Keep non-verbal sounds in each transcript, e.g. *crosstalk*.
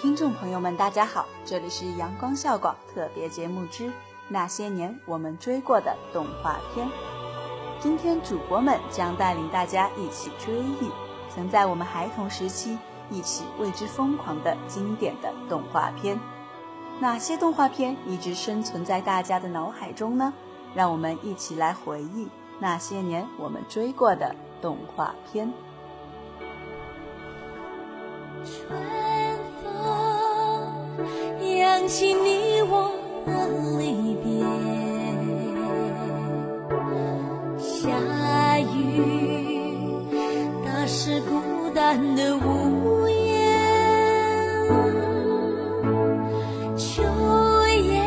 听众朋友们，大家好，这里是阳光校广特别节目之那些年我们追过的动画片。今天主播们将带领大家一起追忆曾在我们孩童时期一起为之疯狂的经典的动画片。哪些动画片一直生存在大家的脑海中呢？让我们一起来回忆那些年我们追过的动画片。春起你我的离别，下雨打湿孤单的屋檐，秋夜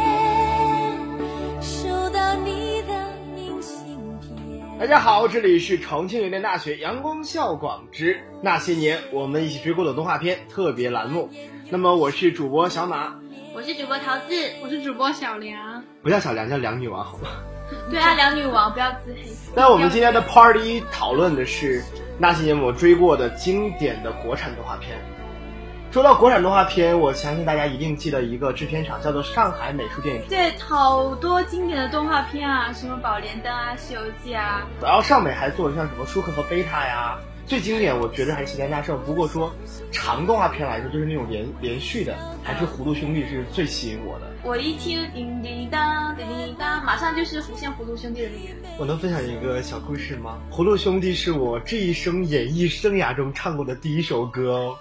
收到你的明信片。大家好，这里是重庆邮电大学阳光校广之那些年我们一起追过的动画片特别栏目。那么我是主播小马，我是主播桃子，我是主播小梁。不叫小梁，叫梁女王，好吗？*laughs* 对啊，梁女王，不要自黑。那我们今天的 Party 讨论的是那些年我追过的经典的国产动画片。说到国产动画片，我相信大家一定记得一个制片厂，叫做上海美术电影。对，好多经典的动画片啊，什么宝莲灯啊、西游记啊。然后上美还做了像什么舒克和贝塔呀。最经典，我觉得还是齐天大圣。不过说长动画片来说，就是那种连连续的，还是葫芦兄弟是最吸引我的。我一听叮叮当叮叮当，马上就是浮现葫芦兄弟的那个。我能分享一个小故事吗？葫芦兄弟是我这一生演艺生涯中唱过的第一首歌哦。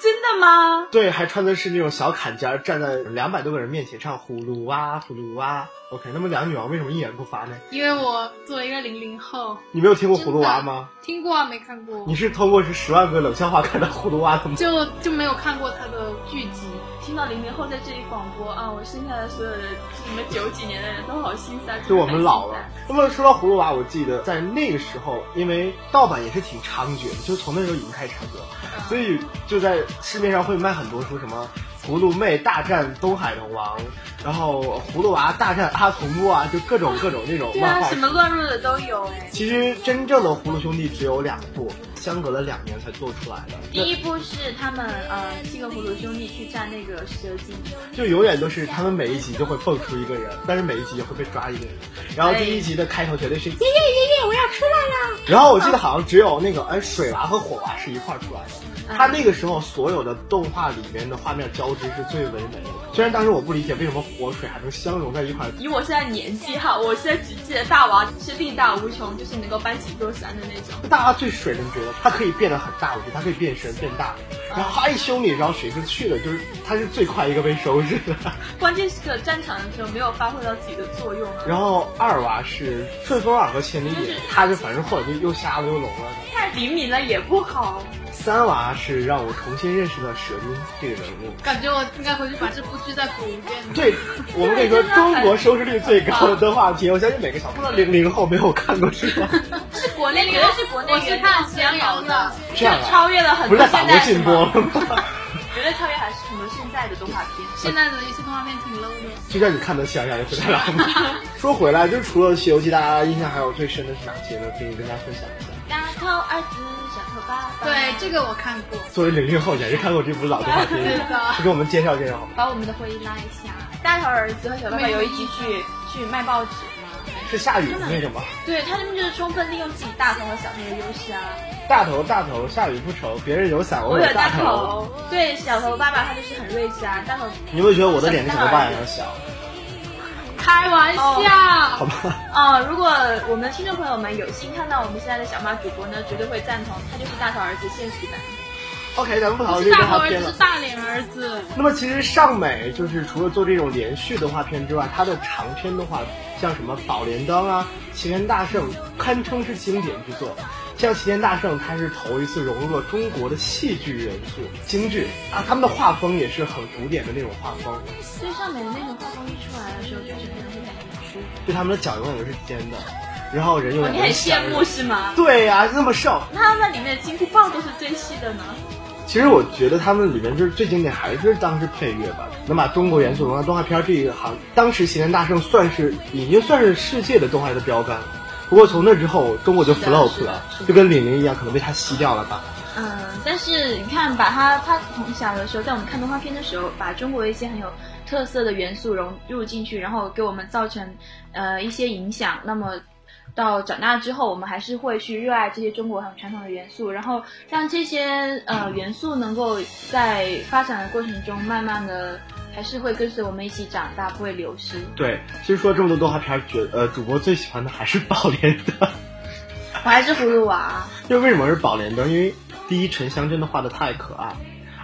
真的吗？对，还穿的是那种小坎肩，站在两百多个人面前唱葫芦娃，葫芦娃。OK，那么两女王为什么一言不发呢？因为我作为一个零零后，你没有听过葫芦娃吗？听过啊，没看过。你是通过是十万个冷笑话看到葫芦娃的吗？就就没有看过他的剧集。听到零零后在这里广播啊，我剩下的所有的什么九几年的人都好心塞。就我们老了。那么说到葫芦娃，我记得在那个时候，因为盗版也是挺猖獗的，就从那时候已经开始猖獗了，所以就在市面上会卖很多说，什么葫芦妹大战东海龙王，然后葫芦娃大战阿童木啊，就各种各种那种漫画。什么乱入的都有哎。其实真正的葫芦兄弟只有两部。相隔了两年才做出来的。第一部是他们呃七个葫芦兄弟去战那个蛇精，就永远都是他们每一集就会蹦出一个人，但是每一集也会被抓一个人。然后第一集的开头绝对是爷爷爷爷我要出来了。然后我记得好像只有那个哎水娃和火娃是一块出来的。他那个时候所有的动画里面的画面交织是最唯美的。虽然当时我不理解为什么火水还能相融在一块。以我现在年纪哈，我现在只记得大娃是力大无穷，就是能够搬起座山的那种。大娃最水的，你觉得？他可以变得很大，我觉得他可以变身变大。然后他一修理，然后水就去了，就是他是最快一个被收拾的。关键是战场的时候没有发挥到自己的作用。然后二娃是顺风耳和千里眼，他就反正后来就又瞎了又聋了。太灵敏了也不好。三娃是让我重新认识了蛇精这个人物，感觉我应该回去把这部剧再补一遍。对，我们可以说 *laughs* 中国收视率最高的动画片，*laughs* 我相信每个小朋友零零后没有看过是吧？是国内原是国内我是看喜羊羊的，这样超越了很多现在禁播了吗？绝对 *laughs* 超越还是很多现在的动画片，现在的一些动画片挺 low 的。就像你看的喜羊羊的《灰太 low。说回来，就除了《西游记》，大家印象还有最深的是哪些呢？可以跟大家分享一下。大头儿子，对，这个我看过。作为零零后，也是看过这部老动画片。对的。*laughs* 给我们介绍介绍好吗？把我们的回忆拉一下。大头儿子和小头爸爸有一集去去卖报纸吗？是下雨的那种吗？对他们就是充分利用自己大头和小头的优势啊。大头大头，下雨不愁，别人有伞，我有大头。对，小头爸爸他就是很睿智啊。大头，你会觉得我的脸跟小头爸一样小？开玩笑，好吧。哦，如果我们的听众朋友们有幸看到我们现在的小马主播呢，绝对会赞同，他就是大头儿子现实版。OK，咱们不讨论这个动画片了。是大脸儿子。那么其实尚美就是除了做这种连续动画片之外，它的长篇的话像什么《宝莲灯》啊，《齐天大圣》堪称是经典之作。像《齐天大圣》，他是头一次融入了中国的戏剧元素，京剧啊，他们的画风也是很古典的那种画风。最上面的那种画风一出来的时候，就整个人会感觉很舒服。对他们的脚永远都是尖的，然后人永远你很羡慕是吗？对呀、啊，那么瘦。那他们里面的金箍棒都是最细的呢。其实我觉得他们里面就是最经典，还是当时配乐吧，能把中国元素融到动画片这一行。当时《齐天大圣》算是已经算是世界的动画的标杆，不过从那之后，中国就 flop 了，就跟李宁一样，可能被他吸掉了吧。嗯，但是你看，把他他从小的时候，在我们看动画片的时候，把中国一些很有特色的元素融入进去，然后给我们造成呃一些影响。那么到长大之后，我们还是会去热爱这些中国很传统的元素，然后让这些呃元素能够在发展的过程中，慢慢的还是会跟随我们一起长大，不会流失。对，其实说这么多动画片，觉呃主播最喜欢的还是宝莲灯。*laughs* 我还是葫芦娃。就为什么是宝莲灯？因为第一沉香真的画的太可爱，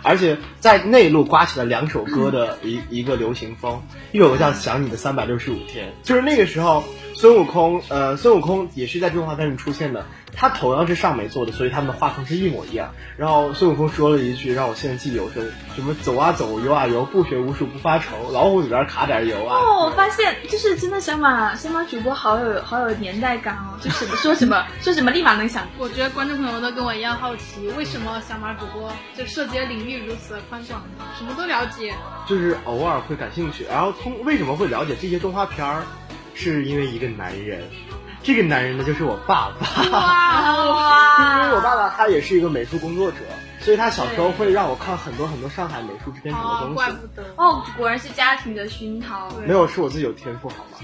而且在内陆刮起了两首歌的一一个流行风，一首歌叫《想你的三百六十五天》，就是那个时候孙悟空，呃，孙悟空也是在动画片里出现的，他同样是上美做的，所以他们的画风是一模一样。然后孙悟空说了一句让我现在记忆犹深，什么走啊走，游啊游，不学无术不发愁，老虎里边卡点油啊。哦，我发现就是真的小马小马主播好有好有年代感哦，就什么说什么 *laughs* 说什么立马能想我觉得观众朋友们都跟我一样好奇，为什么小马主播就涉及的领域如此的宽广？什么都了解。就是偶尔会感兴趣，然后通为什么会了解这些动画片儿，是因为一个男人，这个男人呢就是我爸爸。哇因为我爸爸他也是一个美术工作者，所以他小时候会让我看很多很多上海美术制片厂的哦，东西。怪不得。哦，果然是家庭的熏陶。没有，是我自己有天赋，好吗？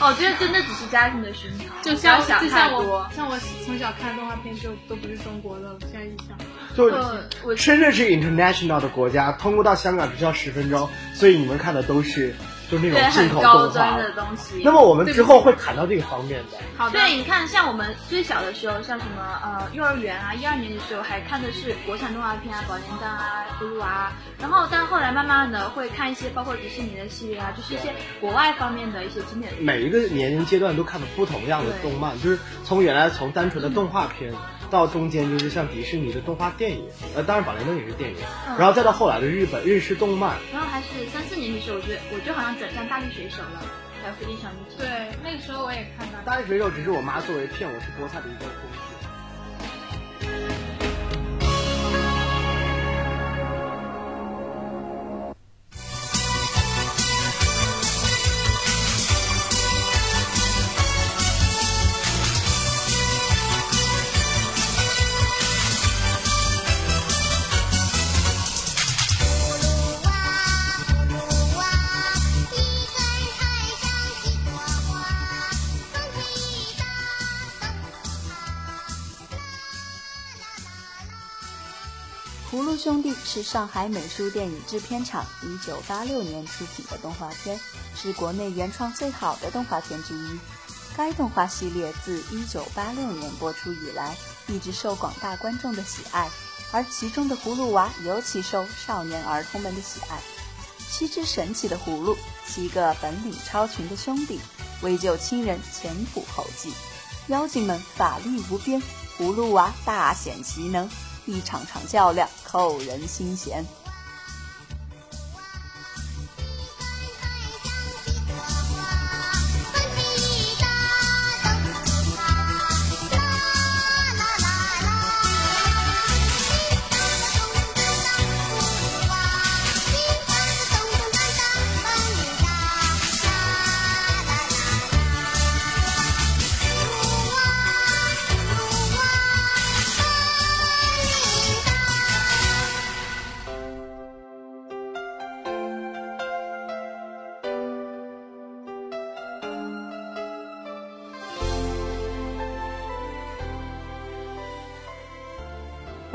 哦，这真的只是家庭的熏陶，就像想就像太多我。像我从小看动画片就都不是中国的，我现在一想，就深圳是 international 的国家，通过到香港只需要十分钟，所以你们看的都是就是那对种进很高口动画。端的东西。那么我们之后会谈到这个方面的。好的，对，你看，像我们最小的时候，像什么呃幼儿园啊，一二年级的时候还看的是国产动画片啊，宝莲灯啊、葫芦娃啊，然后但后来慢慢的会看一些包括迪士尼的系列啊，就是一些国外方面的一些经典。每一个年龄阶段都看的不同样的动漫，就是从原来从单纯的动画片，到中间就是像迪士尼的动画电影，呃，当然宝莲灯也是电影，嗯然后再到后来的日本日式动漫，然后还是三四年级时候，我觉得我就好像转向大力水手了，还有飞天小女警。对，那个时候我也看到。大力水手只是我妈作为骗我吃菠菜的一个工具。兄弟是上海美术电影制片厂1986年出品的动画片，是国内原创最好的动画片之一。该动画系列自1986年播出以来，一直受广大观众的喜爱，而其中的葫芦娃尤其受少年儿童们的喜爱。七只神奇的葫芦，七个本领超群的兄弟，为救亲人前仆后继。妖精们法力无边，葫芦娃大显其能，一场场较量扣人心弦。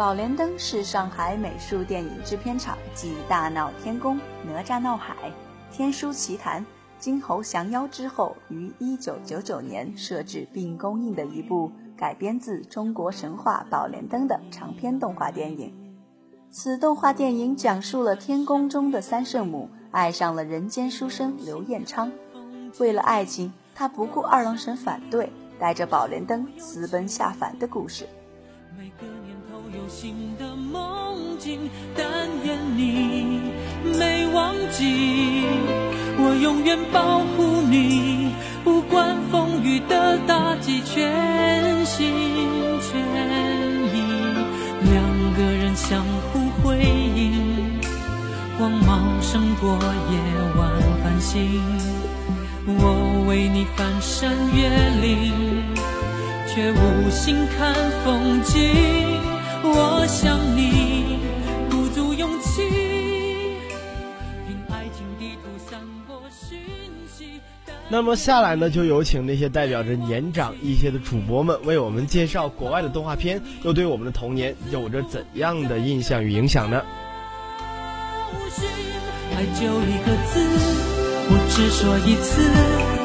宝莲灯是上海美术电影制片厂继《大闹天宫》《哪吒闹海》《天书奇谭》《金猴降妖》之后，于1999年设置并公映的一部改编自中国神话《宝莲灯》的长篇动画电影。此动画电影讲述了天宫中的三圣母爱上了人间书生刘彦昌，为了爱情，他不顾二郎神反对，带着宝莲灯私奔下凡的故事。每个念头有新的梦境，但愿你没忘记，我永远保护你，不管风雨的打击，全心全意，两个人相互辉映，光芒胜过夜晚繁星，我为你翻山越岭。却无心看风景。我想你鼓足勇气，凭爱情地图散播讯息。那么下来呢，就有请那些代表着年长一些的主播们，为我们介绍国外的动画片，又对我们的童年有着怎样的印象与影响呢？爱就一个字，我只说一次。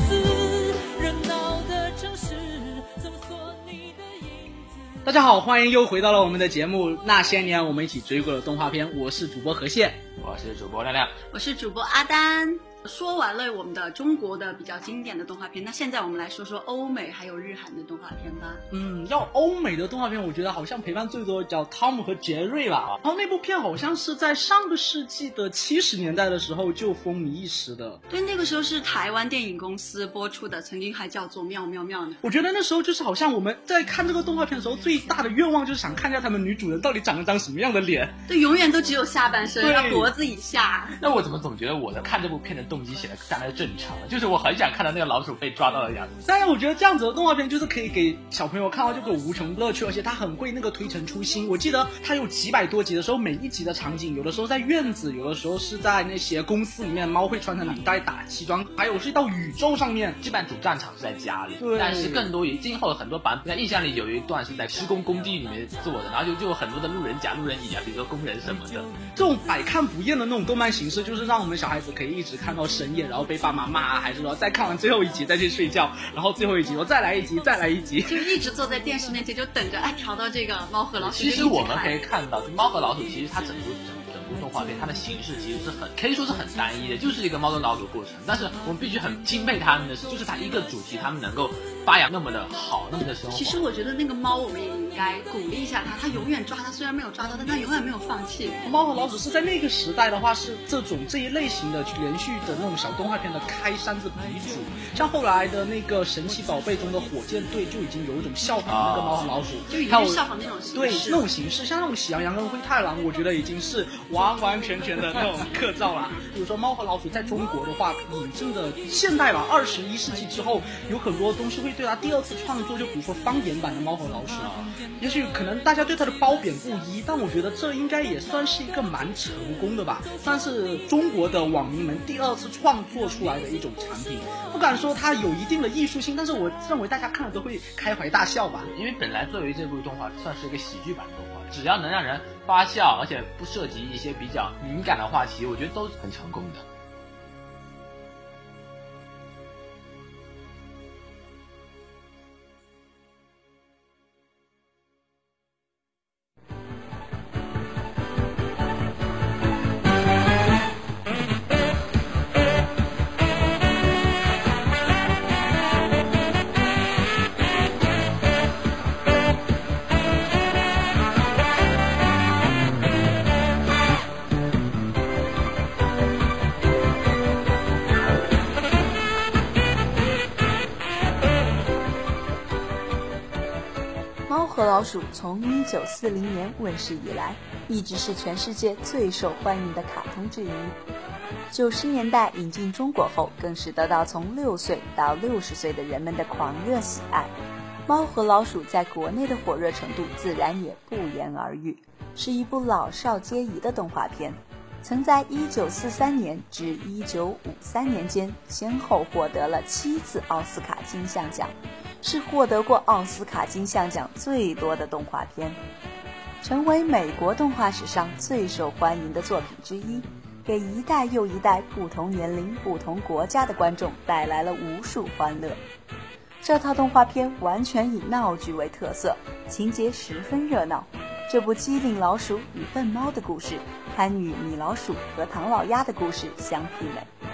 大家好，欢迎又回到了我们的节目《那些年我们一起追过的动画片》，我是主播何谢，我是主播亮亮，我是主播阿丹。说完了我们的中国的比较经典的动画片，那现在我们来说说欧美还有日韩的动画片吧。嗯，要欧美的动画片，我觉得好像陪伴最多叫《汤姆和杰瑞》吧。然后那部片好像是在上个世纪的七十年代的时候就风靡一时的。对，那个时候是台湾电影公司播出的，曾经还叫做《妙妙妙》呢。我觉得那时候就是好像我们在看这个动画片的时候，最大的愿望就是想看一下他们女主人到底长了张什么样的脸。对，永远都只有下半身，然后脖子以下。那我怎么总觉得我在看这部片的动机显得大概。正常，就是我很想看到那个老鼠被抓到的样子。但是我觉得这样子的动画片就是可以给小朋友看到这个无穷乐趣，而且他很会那个推陈出新。我记得他有几百多集的时候，每一集的场景，有的时候在院子，有的时候是在那些公司里面，猫会穿成领带打西装，还有是到宇宙上面，基本主战场是在家里。对。但是更多于今后的很多版本，印象里有一段是在施工工地里面做的，然后就就有很多的路人甲、路人乙啊，比如说工人什么的。这种百看不厌的那种动漫形式，就是让我们小孩子可以一直看到深夜，然后被爸妈骂，还是。说再看完最后一集再去睡觉，然后最后一集我再来一集，再来一集，就一直坐在电视面前就等着，哎，调到这个猫和老鼠。其实我们可以看到，猫和老鼠其实它整部整整部动画片，它的形式其实是很可以说是很单一的，就是一个猫跟老鼠过程。但是我们必须很钦佩他们的是，就是它一个主题，他们能够发扬那么的好，那么的生活。其实我觉得那个猫，我们也应该鼓励一下它，它永远抓它，虽然没有抓到，但它永远没有放弃。猫和老鼠是在那个时代的话，是这种这一类型的连续的那种小动画片的开山之鼻祖。像后来的那个神奇宝贝中的火箭队，就已经有一种效仿那个猫和老鼠，就已经效仿那种形式。对，那种形式，像那种喜羊羊跟灰太狼，我觉得已经是完完全全的那种刻照了。比如说猫和老鼠在中国的话，引进的现代吧，二十一世纪之后，有很多东西会对它第二次创作，就比如说方言版的猫和老鼠。也许可能大家对它的褒贬不一，但我觉得这应该也算是一个蛮成功的吧，算是中国的网民们第二次创作出来的一种产品。不敢说它有一定的艺术性，但是我认为大家看了都会开怀大笑吧。因为本来作为这部动画算是一个喜剧版的动画，只要能让人发笑，而且不涉及一些比较敏感的话题，我觉得都很成功的。鼠从一九四零年问世以来，一直是全世界最受欢迎的卡通之一。九十年代引进中国后，更是得到从六岁到六十岁的人们的狂热喜爱。猫和老鼠在国内的火热程度自然也不言而喻，是一部老少皆宜的动画片。曾在一九四三年至一九五三年间，先后获得了七次奥斯卡金像奖。是获得过奥斯卡金像奖最多的动画片，成为美国动画史上最受欢迎的作品之一，给一代又一代不同年龄、不同国家的观众带来了无数欢乐。这套动画片完全以闹剧为特色，情节十分热闹。这部机灵老鼠与笨猫的故事，堪与米老鼠和唐老鸭的故事相媲美。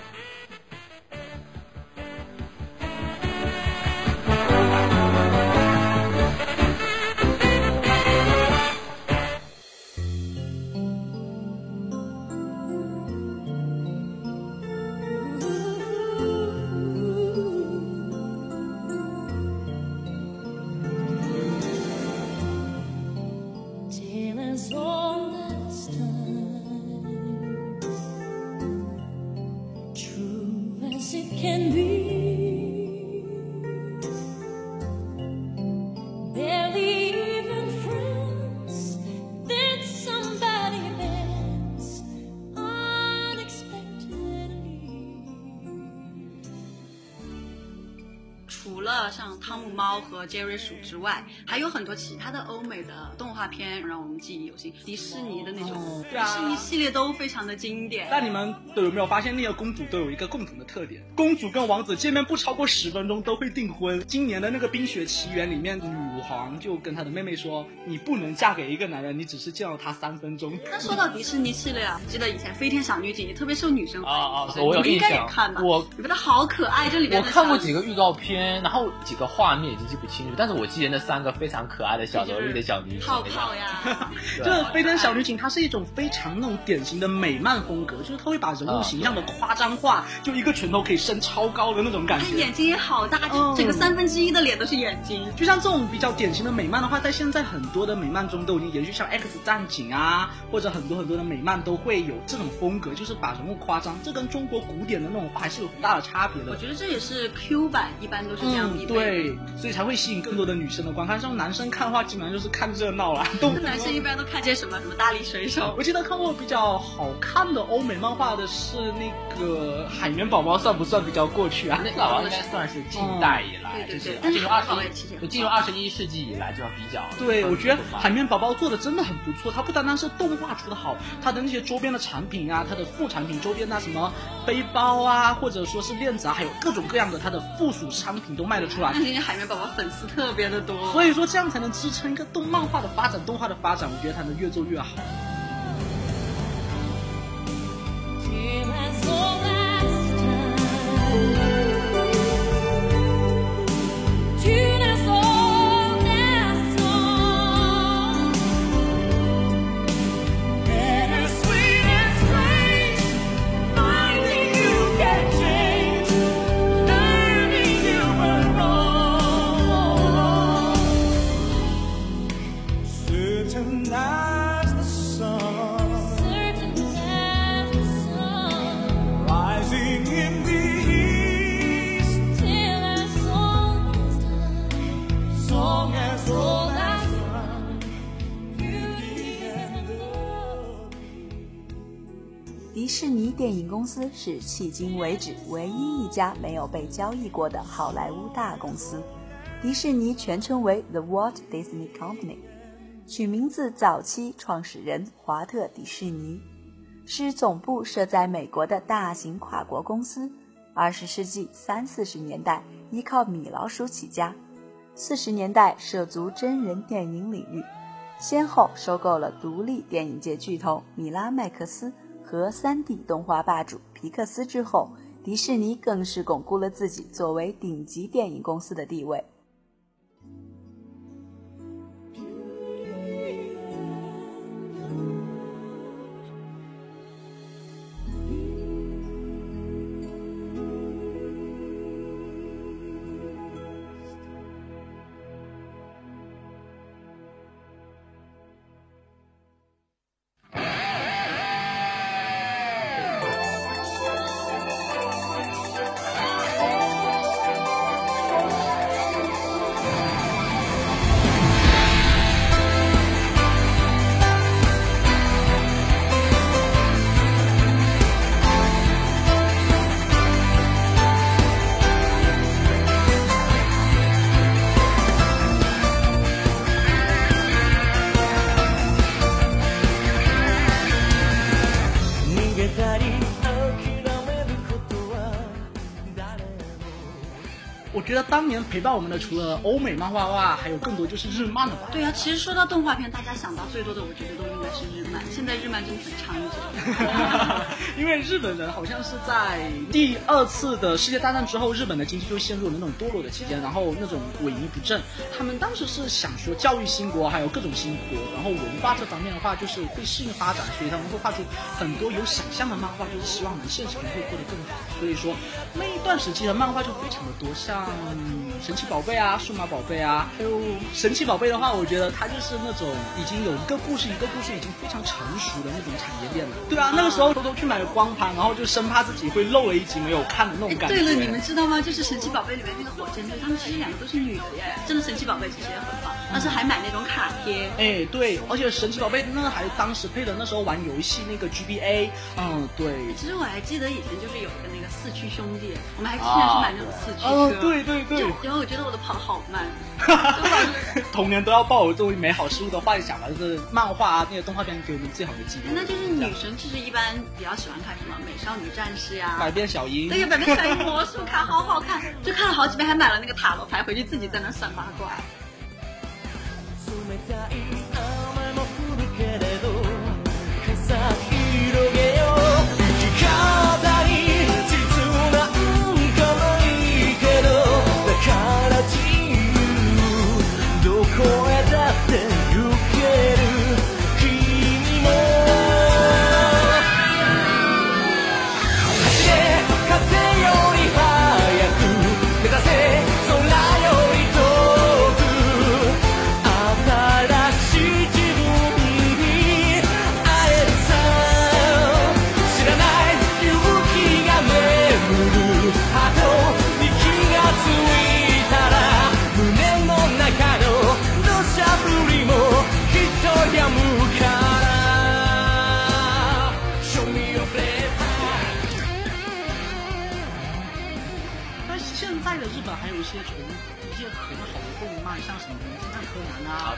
猫和杰瑞鼠之外，还有很多其他的欧美的动画片让我们记忆犹新。迪士尼的那种，迪哦对啊士尼系列都非常的经典。那你们都有没有发现，那些公主都有一个共同的特点？公主跟王子见面不超过十分钟都会订婚。今年的那个《冰雪奇缘》里面，女皇就跟他的妹妹说：“你不能嫁给一个男人，你只是见到他三分钟。*laughs* 那说到迪士尼系列啊，记得以前飞天小女警也特别受女生欢迎，我应该也看吧？我你觉得好可爱，这里面我看过几个预告片，然后几个画面已经记不清楚，但是我记得那三个非常可爱的小萝莉的小女警。*laughs* 泡泡呀，这《*laughs* 飞天小女警》它是一种非常那种典型的美漫风格，就是它会把人物形象的夸张化，就一个拳头可以伸超高的那种感觉。她眼睛也好大，嗯整个三分之一的脸都是眼睛。就像这种比较典型的美漫的话，在现在很多的美漫中都已经延续，像 X 战警啊，或者很多很多的美漫都会有这种风格，就是把人物夸张。这跟中国古典的那种画还是有很大的差别的。我觉得这也是 Q 版一般都是这样必嗯，对，所以才会吸引更多的女生的观看。像男生看的话，基本上就是看热闹了。男生一般都看些什么？什么大力水手？我记得看过比较好看的欧美漫画的是那个海绵宝宝，算不算比较过去啊？那个好像应该算是近代以来，对对就是对但是进入二十一，进入二十一世纪以来就要比较。对，我觉得海海绵宝宝做的真的很不错。它不单单是动画出的好，它的那些周边的产品啊，它的副产品周边啊，什么背包啊，或者说是链子啊，还有各种各样的它的附属商品都卖得出来那。今天海绵宝宝粉丝特别的多。所以说这样才能支撑一个动漫画的发展，动画的发展，我觉得它能越做越好。是迄今为止唯一一家没有被交易过的好莱坞大公司。迪士尼全称为 The Walt Disney Company，取名字早期创始人华特·迪士尼，是总部设在美国的大型跨国公司。二十世纪三四十年代依靠米老鼠起家，四十年代涉足真人电影领域，先后收购了独立电影界巨头米拉麦克斯和 3D 动画霸主皮克斯之后，迪士尼更是巩固了自己作为顶级电影公司的地位。当年陪伴我们的除了欧美漫画外，还有更多就是日漫了吧。对啊，其实说到动画片，大家想到最多的，我觉得都是日漫。现在日漫真的很猖獗。*laughs* 因为日本人好像是在第二次的世界大战之后，日本的经济就陷入了那种堕落的期间，然后那种萎靡不振。他们当时是想说教育兴国，还有各种兴国，然后文化这方面的话就是会适应发展，所以他们会画出很多有想象的漫画，就是希望我们现实中会过得更好。所以说那一段时期的漫画就非常的多，像神奇宝贝啊、数码宝贝啊，还有神奇宝贝的话，我觉得它就是那种已经有一个故事一个故事已经非常成熟的那种产业链了。对啊，那个时候偷偷去买光盘，然后就生怕自己会漏了一集没有看的那种感觉。对了，你们知道吗？就是神奇宝贝里面那个火箭队，他们其实两个都是女的耶。真的神奇宝贝其实也很棒，但是还买那种卡贴。哎，对，而且神奇宝贝那个还当时配的那时候玩游戏那个 GBA，嗯，对。其实我还记得以前就是有一个那个四驱兄弟，我们还经常去买那种四驱车。哦，对对对。就因为我觉得我的跑得好慢。*laughs* 童年都要抱有这种美好事物的幻想吧，就是漫画啊，那些动画片给我们最好的记忆。*laughs* 那就是女生其实一般比较喜欢看什么《美少女战士》呀，百变小樱。对呀，百变小樱 *laughs* 魔术卡好好看，就看了好几遍，还买了那个塔罗牌回去自己在那算八卦。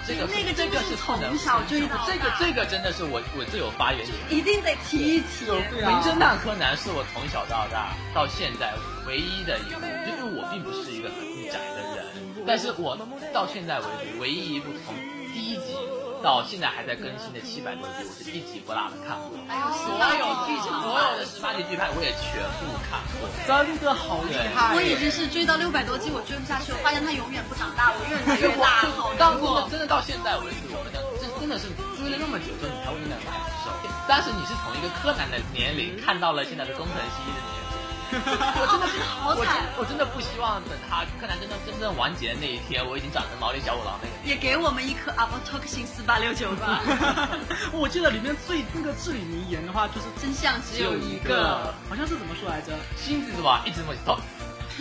这个那个这个是不能从小追到这个这个真的是我我最有发言权。一定得提一提。名侦探柯南是我从小到大到现在唯一的一部，因为我并不是一个很宅的人，但是我到现在为止唯一一部从第一集到现在还在更新的七百多集，我是一集不落的看过。还有所有剧场，所有的十八集剧拍我也全部看过。真的好厉害！我已经是追到六百多集，我追不下去，我发现它永远不长大，我越来越大，好到难过。真的到现在为止，我们讲这真的是追了那么久之后，你才会那么感受。但是你是从一个柯南的年龄看到了现在的工藤新一的年龄。我真的是好惨我真我真的不希望等他柯南真正真正完结的那一天，我已经长成毛利小五郎那个。也给我们一颗 Avotoxin 四八六九吧。*laughs* 我记得里面最那个至理名言的话就是真相只有一个，好像是怎么说来着？新子吧，一直没到。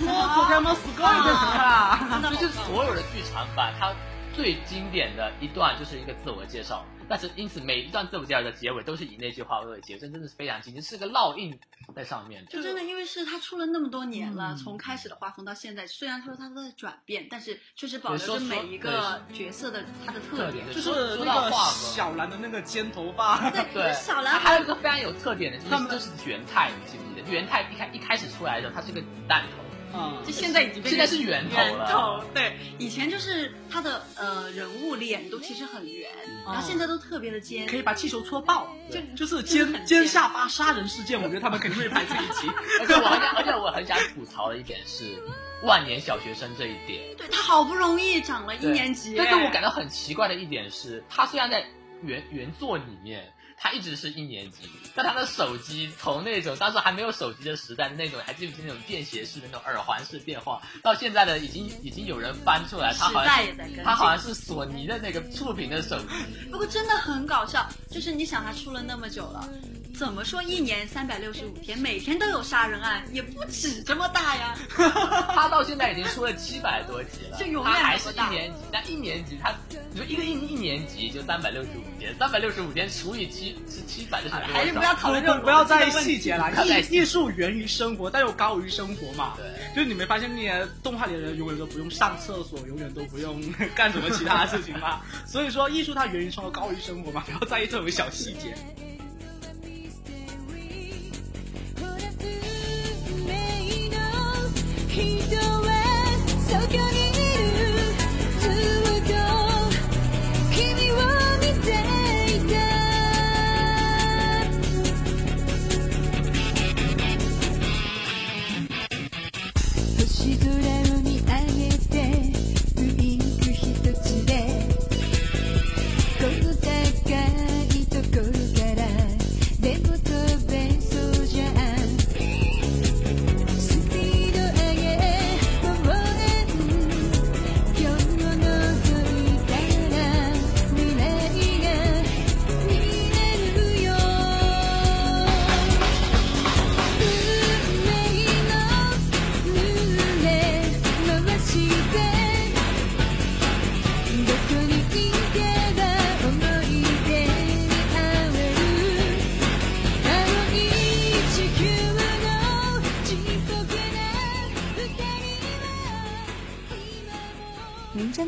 哦，昨天吗？死过一个啊！*laughs* 这就是所有的剧场版，它最经典的一段就是一个自我介绍，但是因此每一段自我介绍的结尾都是以那句话为结，这真的是非常经典，是个烙印在上面。就真的因为是他出了那么多年了，从开始的画风到现在，虽然说他在转变，但是确实保留着每一个角色的他的特点。就是说那个到画风小兰的那个尖头发，*laughs* 对，对，小兰还有一个非常有特点的，就是就是元太，你记不记得？元太一开一开始出来的时候，它是个子弹头。嗯就，现在已经现在是圆头了圆头对，以前就是他的呃人物脸都其实很圆，然后现在都特别的尖。可以把气球戳爆，就就是尖尖下巴杀人事件，我觉得他们肯定会拍这一集。*laughs* 而且我很想，*laughs* 而且我很想吐槽的一点是，万年小学生这一点。对他好不容易长了一年级，但是我感到很奇怪的一点是，他虽然在原原作里面。他一直是一年级，但他的手机从那种当时还没有手机的时代，那种还记不记得那种便携式的那种耳环式电话，到现在的已经已经有人翻出来，他好像他好像是索尼的那个触屏的手机，不过真的很搞笑，就是你想他出了那么久了，怎么说一年三百六十五天，每天都有杀人案，也不止这么大呀。*laughs* 他到现在已经出了七百多集了，就永远他还是一年级，但一年级他，你说一个一一年级就三百六十五天，三百六十五天除以七是七百就是还是不要讨论这种不不要在意细节啦，不要在意艺艺术源于生活，但又高于生活嘛。对就是你没发现那些动画里的人永远都不用上厕所，永远都不用 *laughs* 干什么其他的事情吗？所以说艺术它源于生活，高于生活嘛，不要在意这种小细节。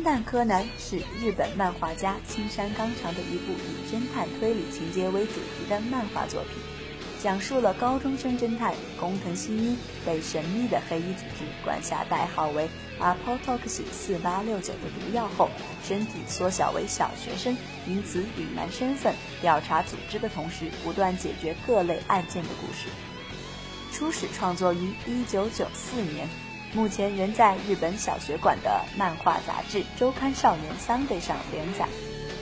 探柯南》是日本漫画家青山刚昌的一部以侦探推理情节为主题的漫画作品，讲述了高中生侦探工藤新一被神秘的黑衣组织灌下代号为 Apotoxy 四八六九的毒药后，身体缩小为小学生，因此隐瞒身份，调查组织的同时不断解决各类案件的故事。初始创作于一九九四年，目前仍在日本小学馆的漫画杂志《周刊少年 Sunday》上连载。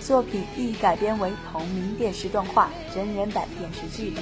作品亦改编为同名电视动画、真人版电视剧。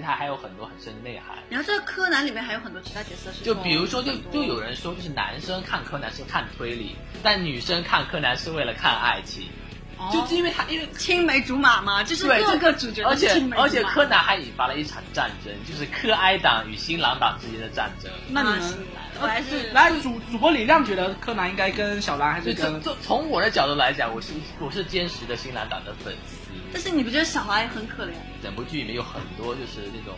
实它还有很多很深的内涵。然后这个柯南里面还有很多其他角色是就比如说，就就有人说，就是男生看柯南是看推理，但女生看柯南是为了看爱情，就是因为他因为青梅竹马嘛，就是对各个主角而且都是青梅竹马。而且柯南还引发了一场战争，就是柯哀党与新郎党之间的战争。那你们还是来主主播李亮觉得柯南应该跟小兰还是这跟这从我的角度来讲，我是我是坚实的新郎党的粉丝。但是你不觉得小爱很可怜？整部剧里面有很多就是那种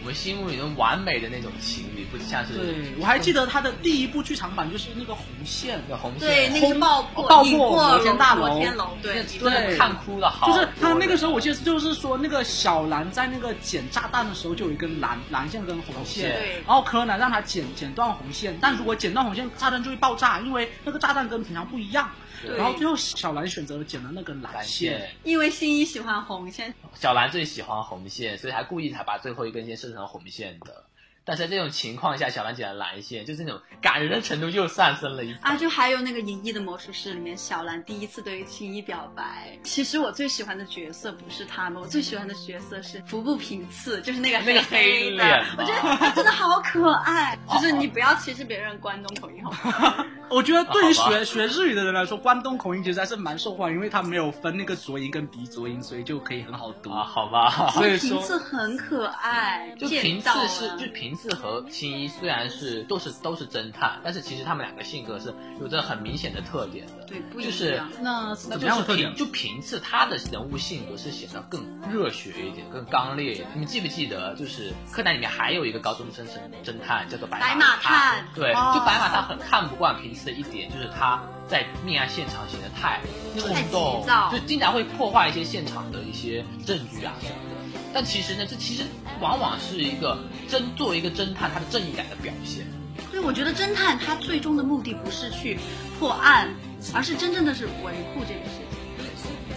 我们心目里面完美的那种情侣，不像是对，我还记得他的第一部剧场版就是那个红线，那红线，对，那个是爆破，爆破摩天大楼摩天楼，对，真的看哭了好就。是他那个时候，我记得就是说，那个小兰在那个捡炸弹的时候，就有一根蓝蓝线跟红线，对然后柯南让他剪剪断红线，但如果剪断红线，炸弹就会爆炸，因为那个炸弹跟平常不一样。对然后最后小兰选择了剪了那根蓝蓝线，因为新一喜欢红线，小兰最喜欢红线，所以他故意才把最后一根线设成红线的。但是在这种情况下，小兰姐的蓝线，就是那种感人的程度又上升了一啊，就还有那个《银翼的魔术师》里面，小兰第一次对青衣表白。其实我最喜欢的角色不是他们，我最喜欢的角色是服部平次，就是那个那个黑脸我觉得他真的好可爱。就是你不要歧视别人关东口音好吗？*laughs* 我觉得对于学学日语的人来说，关东口音其实还是蛮受欢迎，因为他没有分那个浊音跟鼻浊音，所以就可以很好读。啊，好吧。所以说，平次很可爱，就见平次是就平次和青衣虽然是都是都是侦探，但是其实他们两个性格是有着很明显的特点的。对不一就是样那是怎么那就是样的特点平？就平次他的人物性格是显得更热血一点，更刚烈一点。你们记不记得，就是柯南里面还有一个高中生侦侦探叫做白白马探对，哦就白马探很看不惯平次的一点，就是他在命案现场显得太冲动，就经常会破坏一些现场的一些证据啊什么的。但其实呢，这其实往往是一个侦作为一个侦探他的正义感的表现。对，我觉得侦探他最终的目的不是去破案，而是真正的是维护这个事情。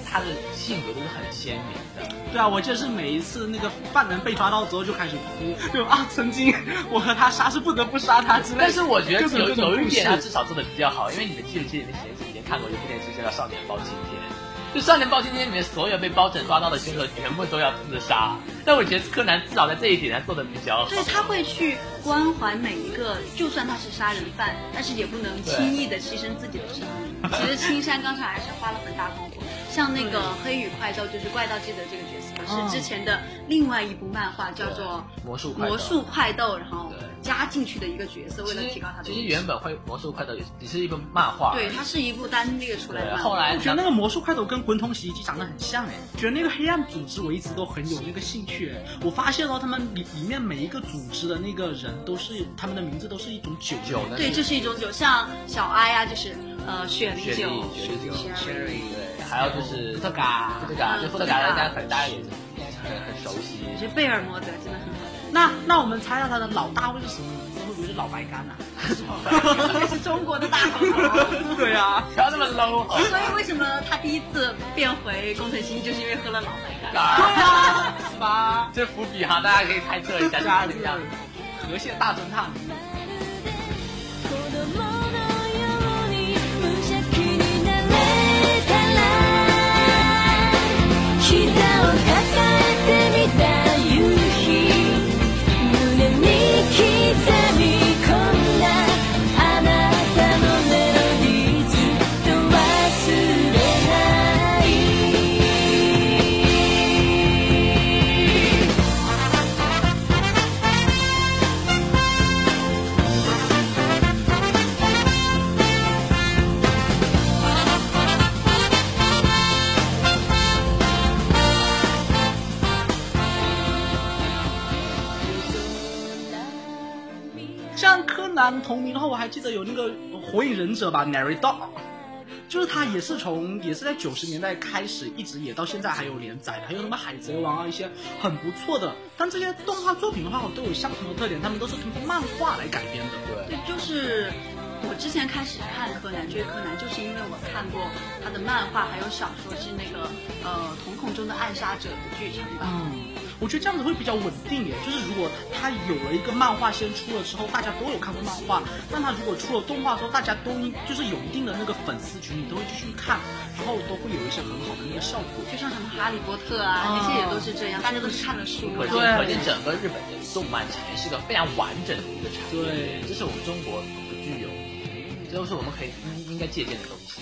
他的性格都是很鲜明的。对啊，我记得是每一次那个犯人被抓到之后就开始哭，就啊，曾经我和他杀是不得不杀他之类的。但是我觉得就是有这种故有一点他事至少做的比较好，因为你们记不记得你们前几天看过一部电视剧叫《少年包青天》？就《少年包青天》里面所有被包拯抓到的凶手全部都要自杀，但我觉得柯南至少在这一点上做的比较好。对，他会去关怀每一个，就算他是杀人犯，但是也不能轻易的牺牲自己的生命。其实青山刚才还是花了很大功夫，像那个黑羽快斗就是怪盗基德这个角色，嗯是之前的另外一部漫画叫做魔术快斗魔术快斗，然后加进去的一个角色，为了提高他的其实原本会《魔术快斗》也也是一部漫画，对，它是一部单列出来的，漫画。后来我觉得那个魔术快斗跟滚筒洗衣机长得很像哎，觉得那个黑暗组织我一直都很有那个兴趣哎。我发现了，他们里里面每一个组织的那个人都是他们的名字都是一种酒酒的对，就是一种酒，像小哀啊，就是呃雪梨酒，雪梨酒 Sherry 对，还有就是福特嘎福特嘎，嗯就福特大家可能大家也很很熟悉。我觉得贝尔摩德真的很好。那那我们猜到他的老大会是什么老白干呐。*laughs* 这是中国的大好 *laughs* 对呀不要那么 low 所以为什么他第一次变回工藤新就是因为喝了老白干。*laughs* 是吧？这伏笔哈大家可以猜测一下像二等一样。河蟹大侦探。同名后，我还记得有那个火影忍者吧，Nary Dog，就是他也是从也是在九十年代开始，一直也到现在还有连载的，还有什么海贼王啊一些很不错的。但这些动画作品的话，都有相同的特点，他们都是通过漫画来改编的。对，对，就是我之前开始看柯南，追柯南，就是因为我看过他的漫画还有小说，是那个呃《瞳孔中的暗杀者》的剧场版。嗯，我觉得这样子会比较稳定耶。就是如果他有了一个漫画先出了之后，大家都有看过漫画，那他如果出了动画之后，大家都就是有一定的那个粉丝群，你都会继续看，然后都会有一些很好的那个效果。就像什么哈利波特啊，那些也都是这样，大家都是看了书。可见对可见整个日本的动漫产业是个非常完整的一个产业，对这是我们中国所不具有的，这都是我们可以应应该借鉴的东西。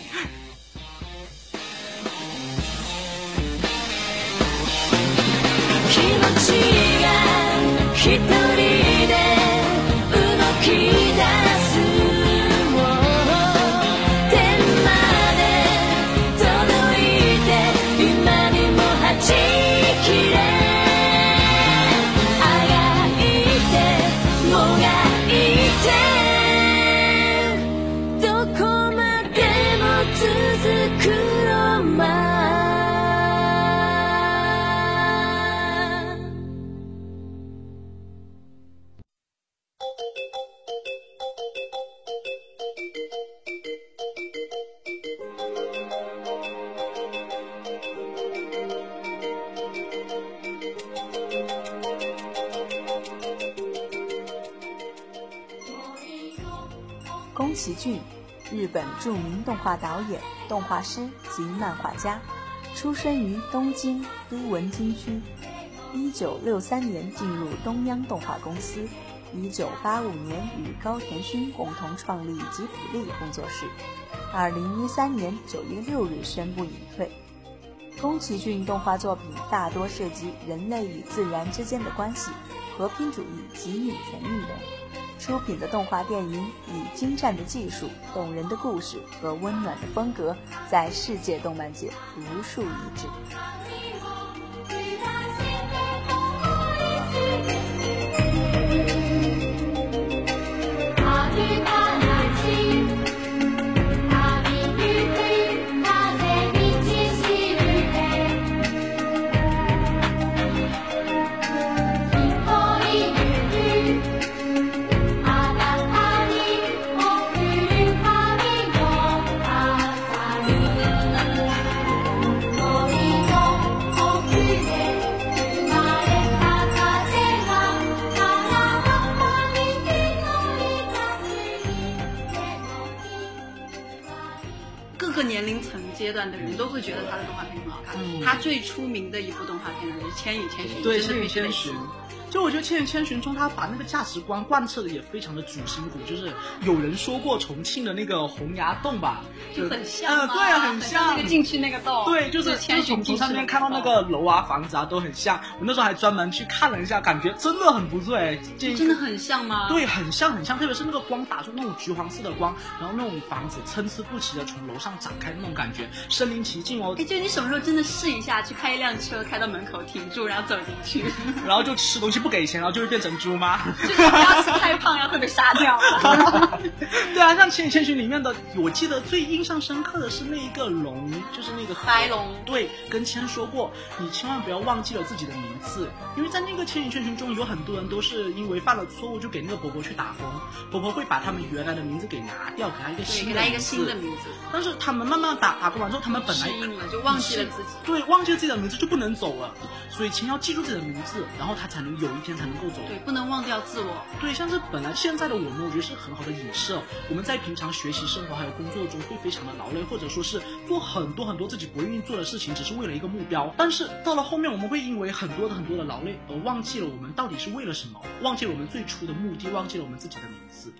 一人で動き出す画导演、动画师及漫画家，出生于东京都文京区。一九六三年进入东央动画公司，一九八五年与高田勋共同创立吉卜力工作室。二零一三年九月六日宣布隐退。宫崎骏动画作品大多涉及人类与自然之间的关系、和平主义及女权运动。出品的动画电影以精湛的技术、动人的故事和温暖的风格，在世界动漫界独树一帜。千与千寻》，对，千与千寻说。就我觉得《千与千寻》中，他把那个价值观贯彻的也非常的主心骨。就是有人说过重庆的那个洪崖洞吧，就很像呃，嘛对啊，很像那个进去那个洞，对，就是千寻从从上面看到那个楼啊、房子啊都很像。我那时候还专门去看了一下，感觉真的很不错哎，建议真的很像吗？对，很像很像，特别是那个光打出那种橘黄色的光，然后那种房子参差不齐的从楼上展开那种感觉，身临其境哦哎，。就你什么时候真的试一下，去开一辆车，开到门口停住，然后走进去，*laughs* 然后就吃东西不给钱，然后就会变成猪吗？就是不要吃太胖，然后会被杀掉。*laughs* 对啊，像《千与千寻》里面的，我记得最印象深刻的是那一个龙，就是那个白龙对，跟千说过，你千万不要忘记了自己的名字，因为在那个《千与千寻》中，有很多人都是因为犯了错误，就给那个伯伯去打工，伯伯会把他们原来的名字给拿掉，给他一个，新的给他一个名字新的名字，但是他们慢慢打打工完之后，他们本来适应了就忘记了自己。对，忘记了自己的名字就不能走了，所以千要记住自己的名字，然后他才能有一天才能够走。对，不能忘掉自我。对，像是本来现在的我们，我觉得是很好的影射。我们在平常学习、生活还有工作中会非常的劳累，或者说是做很多很多自己不愿意做的事情，只是为了一个目标。但是到了后面，我们会因为很多的很多的劳累而忘记了我们到底是为了什么，忘记了我们最初的目的，忘记了我们自己的名字。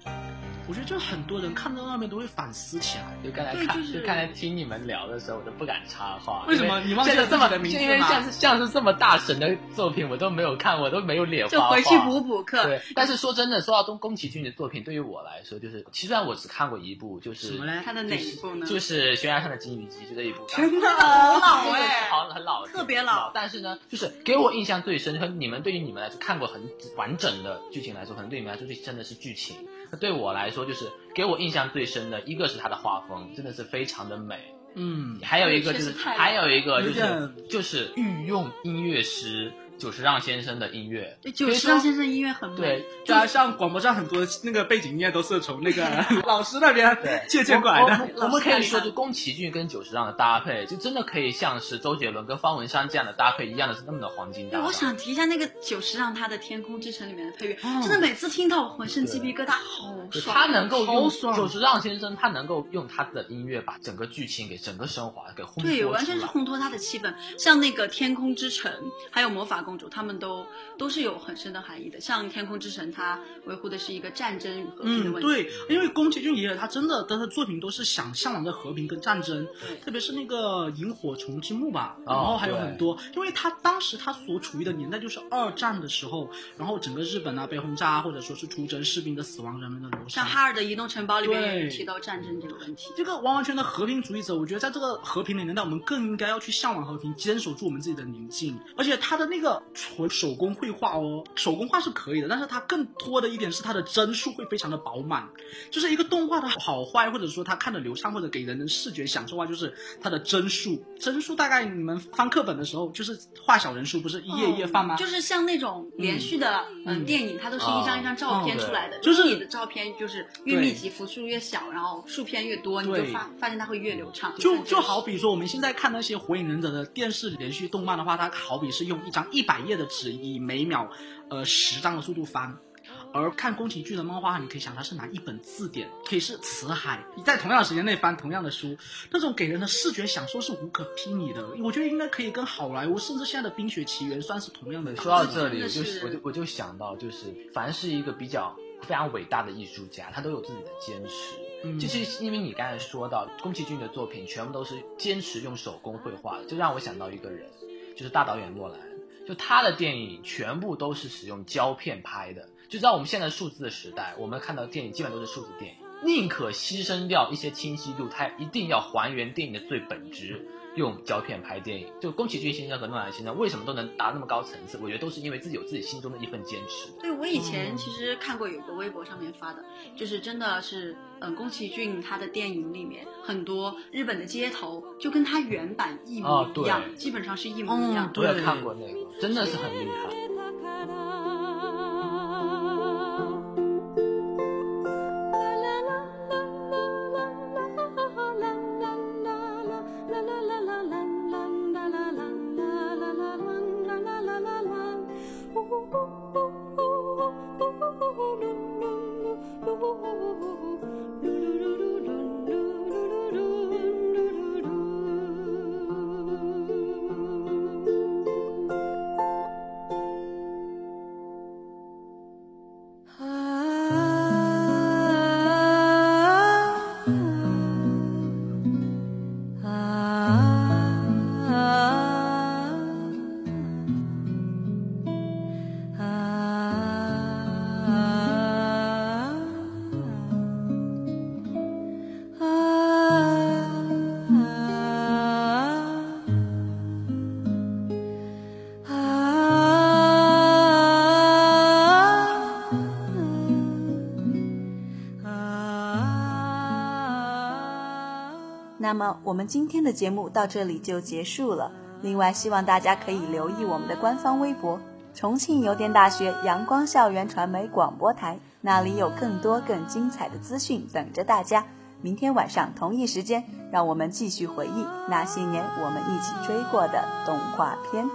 我觉得就很多人看到那边都会反思起来。就刚才看，就刚才听你们聊的时候，我都不敢插话。为什么你忘记了这么的名字吗因为像是像是这么大神的作品，我都没有看，我都没有脸就画画回去补补课。对，但是说真的，说到宫宫崎骏的作品，对于我来说，就是其实虽然我只看过一部，就是什么嘞看的哪一部呢？就是悬崖上的金鱼姬，就这一部。真的 *laughs* 很老哎，好像很老，特别老。但是呢，就是给我印象最深，和你们对于你们来说看过很完整的剧情来说，可能对你们来说最深的是剧情。那对我来说，就是给我印象最深的一个是它的画风，真的是非常的美。嗯，还有一个就是，还有一个就是就是御用音乐师久石让先生的音乐。对，久石让先生音乐很美。对，加上广播上很多那个背景音乐都是从那个 *laughs* 老师那边借鉴过来我的。我我们可以说，就宫崎骏跟久石让的搭配，就真的可以像是周杰伦跟方文山这样的搭配一样的，是那么的黄金搭对，档。我想提一下那个久石让他的《天空之城》里面的配乐，嗯真的每次听到我浑身鸡皮疙瘩，好爽。他能够用好爽久石让先生，他能够用他的音乐把整个剧情给整个升华，给烘托对，完全是。烘托他的气氛。像那个《天空之城》，还有《魔法公主》，他们都都是有很深的含义的。像《天空之城》，它维护的是一个战争与和平的，问题。对，因为宫崎骏爷爷他真的他的作品都是想向往着和平跟战争，特别是那个萤火虫之墓吧，然后还有很多，因为他当时他所处于的年代就是二战的时候，然后整个日本啊被轰炸，或者说是出征，士兵的死亡，人们的流像。哈尔的移动城堡里面也有提到战争这个问题。这个完完全的和平主义者，我觉得在这个和平的年代，我们更应该要去向往和平，坚守住我们自己的宁静。而且他的那个纯手工绘画哦，手工画是可以的，但是它更多的一点是它的帧数会非常的饱满。就是一个动画的好坏，或者说它看的流畅，或者给人的视觉享受啊，就是它的帧数。帧数大概你们翻课本的时候，就是画小人书，不是一页一页翻吗？就是像那种连续的嗯、嗯电影，它都是一张一张照片哦出来的。就是你的照片就是越密集，幅数越小，然后数片越多，你就发发现它会越流畅。就就好比说，我们现在看那些《火影忍者》的电视连续动漫的话，它好比是用一张一百页的纸，以每秒呃十张的速度翻。而看宫崎骏的漫画，你可以想，他是拿一本字典，可以是辞海，你在同样的时间内翻同样的书，那种给人的视觉享受是无可匹拟的。我觉得应该可以跟好莱坞，甚至现在的《冰雪奇缘》算是同样的。说到这里，我就是我就我就想到，就是凡是一个比较非常伟大的艺术家，他都有自己的坚持。嗯就是因为你刚才说到宫崎骏的作品全部都是坚持用手工绘画的，就让我想到一个人，就是大导演诺兰。就他的电影全部都是使用胶片拍的，就在我们现在数字的时代，我们看到的电影基本都是数字电影，宁可牺牲掉一些清晰度，它一定要还原电影的最本质。用胶片拍电影，就宫崎骏先生和诺兰先生为什么都能达那么高层次？我觉得都是因为自己有自己心中的一份坚持。对我以前其实看过有个微博上面发的，就是真的是，嗯，宫崎骏他的电影里面很多日本的街头就跟他原版一模哦一样，对基本上是一模一样。我也看过那个，真的是很厉害。那么我们今天的节目到这里就结束了。另外，希望大家可以留意我们的官方微博“重庆邮电大学阳光校园传媒广播台”，那里有更多更精彩的资讯等着大家。明天晚上同一时间，让我们继续回忆那些年我们一起追过的动画片。